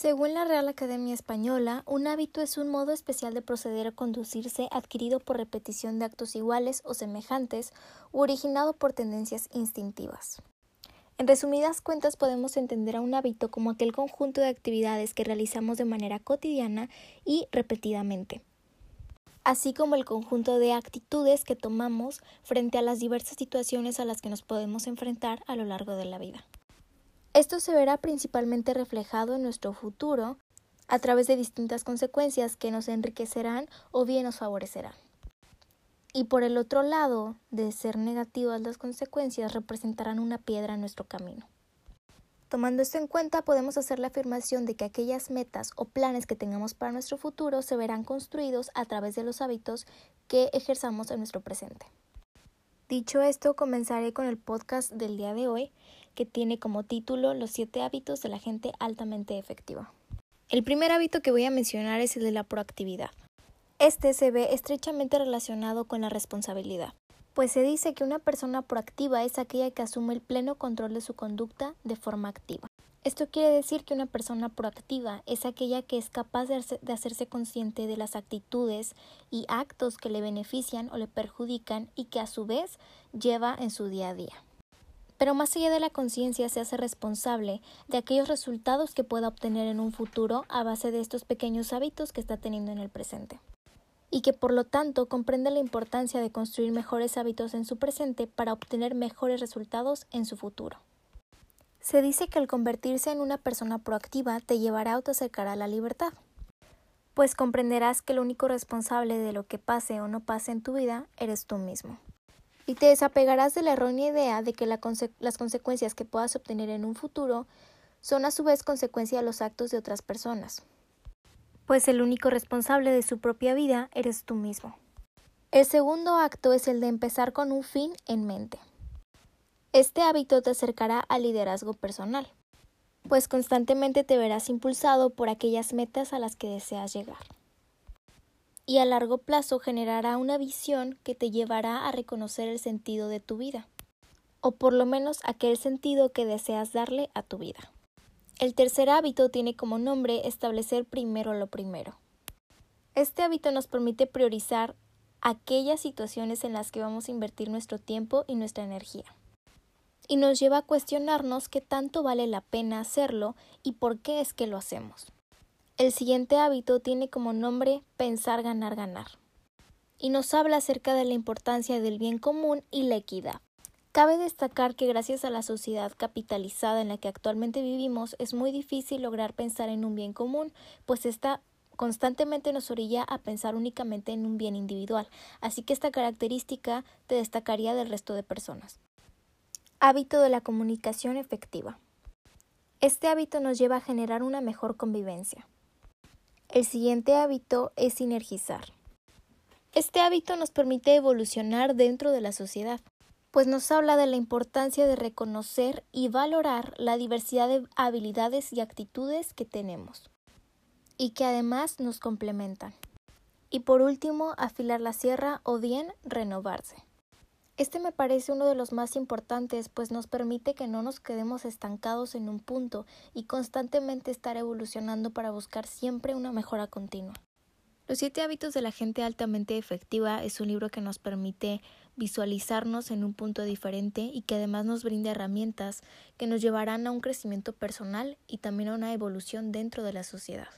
Según la Real Academia Española, un hábito es un modo especial de proceder o conducirse adquirido por repetición de actos iguales o semejantes u originado por tendencias instintivas. En resumidas cuentas podemos entender a un hábito como aquel conjunto de actividades que realizamos de manera cotidiana y repetidamente, así como el conjunto de actitudes que tomamos frente a las diversas situaciones a las que nos podemos enfrentar a lo largo de la vida. Esto se verá principalmente reflejado en nuestro futuro a través de distintas consecuencias que nos enriquecerán o bien nos favorecerán. Y por el otro lado, de ser negativas las consecuencias, representarán una piedra en nuestro camino. Tomando esto en cuenta, podemos hacer la afirmación de que aquellas metas o planes que tengamos para nuestro futuro se verán construidos a través de los hábitos que ejerzamos en nuestro presente. Dicho esto, comenzaré con el podcast del día de hoy, que tiene como título Los siete hábitos de la gente altamente efectiva. El primer hábito que voy a mencionar es el de la proactividad. Este se ve estrechamente relacionado con la responsabilidad, pues se dice que una persona proactiva es aquella que asume el pleno control de su conducta de forma activa. Esto quiere decir que una persona proactiva es aquella que es capaz de, hacerse consciente de las actitudes y actos que le benefician o le perjudican y que a su vez lleva en su día a día pero más allá de la conciencia se hace responsable de aquellos resultados que pueda obtener en un futuro a base de estos pequeños hábitos que está teniendo en el presente. Y que por lo tanto comprende la importancia de construir mejores hábitos en su presente para obtener mejores resultados en su futuro. Se dice que al convertirse en una persona proactiva te llevará a acercar a la libertad, pues comprenderás que el único responsable de lo que pase o no pase en tu vida eres tú mismo y te desapegarás de la errónea idea de que las consecuencias que puedas obtener en un futuro son a su vez consecuencia de los actos de otras personas, pues el único responsable de su propia vida eres tú mismo. El segundo acto es el de empezar con un fin en mente. Este hábito te acercará al liderazgo personal, pues constantemente te verás impulsado por aquellas metas a las que deseas llegar y a largo plazo generará una visión que te llevará a reconocer el sentido de tu vida, o por lo menos aquel sentido que deseas darle a tu vida. El tercer hábito tiene como nombre establecer primero lo primero. Este hábito nos permite priorizar aquellas situaciones en las que vamos a invertir nuestro tiempo y nuestra energía. Y nos lleva a cuestionarnos qué tanto vale la pena hacerlo y por qué es que lo hacemos. El siguiente hábito tiene como nombre pensar ganar ganar y nos habla acerca de la importancia del bien común y la equidad. Cabe destacar que gracias a la sociedad capitalizada en la que actualmente vivimos es muy difícil lograr pensar en un bien común, pues esta constantemente nos orilla a pensar únicamente en un bien individual, así que esta característica te destacaría del resto de personas. Hábito de la comunicación efectiva. Este hábito nos lleva a generar una mejor convivencia. El siguiente hábito es sinergizar. Este hábito nos permite evolucionar dentro de la sociedad, pues nos habla de la importancia de reconocer y valorar la diversidad de habilidades y actitudes que tenemos, y que además nos complementan. Y por último, afilar la sierra o bien renovarse. Este me parece uno de los más importantes, pues nos permite que no nos quedemos estancados en un punto y constantemente estar evolucionando para buscar siempre una mejora continua. Los siete hábitos de la gente altamente efectiva es un libro que nos permite visualizarnos en un punto diferente y que además nos brinda herramientas que nos llevarán a un crecimiento personal y también a una evolución dentro de la sociedad.